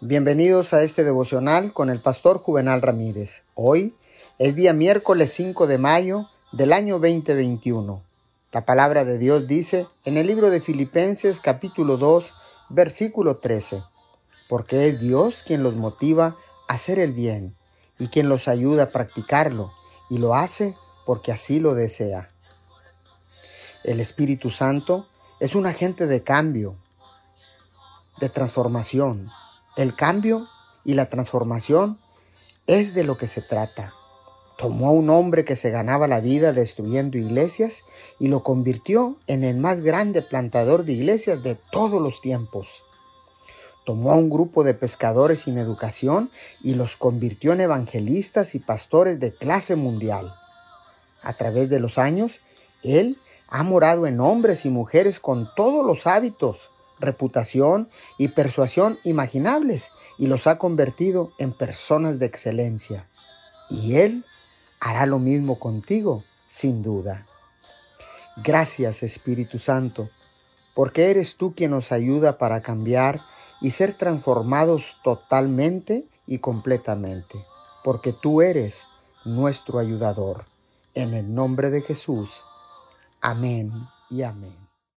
Bienvenidos a este devocional con el pastor Juvenal Ramírez. Hoy es día miércoles 5 de mayo del año 2021. La palabra de Dios dice en el libro de Filipenses capítulo 2 versículo 13, porque es Dios quien los motiva a hacer el bien y quien los ayuda a practicarlo y lo hace porque así lo desea. El Espíritu Santo es un agente de cambio, de transformación el cambio y la transformación es de lo que se trata. Tomó a un hombre que se ganaba la vida destruyendo iglesias y lo convirtió en el más grande plantador de iglesias de todos los tiempos. Tomó a un grupo de pescadores sin educación y los convirtió en evangelistas y pastores de clase mundial. A través de los años, Él ha morado en hombres y mujeres con todos los hábitos, reputación y persuasión imaginables y los ha convertido en personas de excelencia. Y Él hará lo mismo contigo, sin duda. Gracias Espíritu Santo, porque eres tú quien nos ayuda para cambiar y ser transformados totalmente y completamente, porque tú eres nuestro ayudador. En el nombre de Jesús. Amén y amén.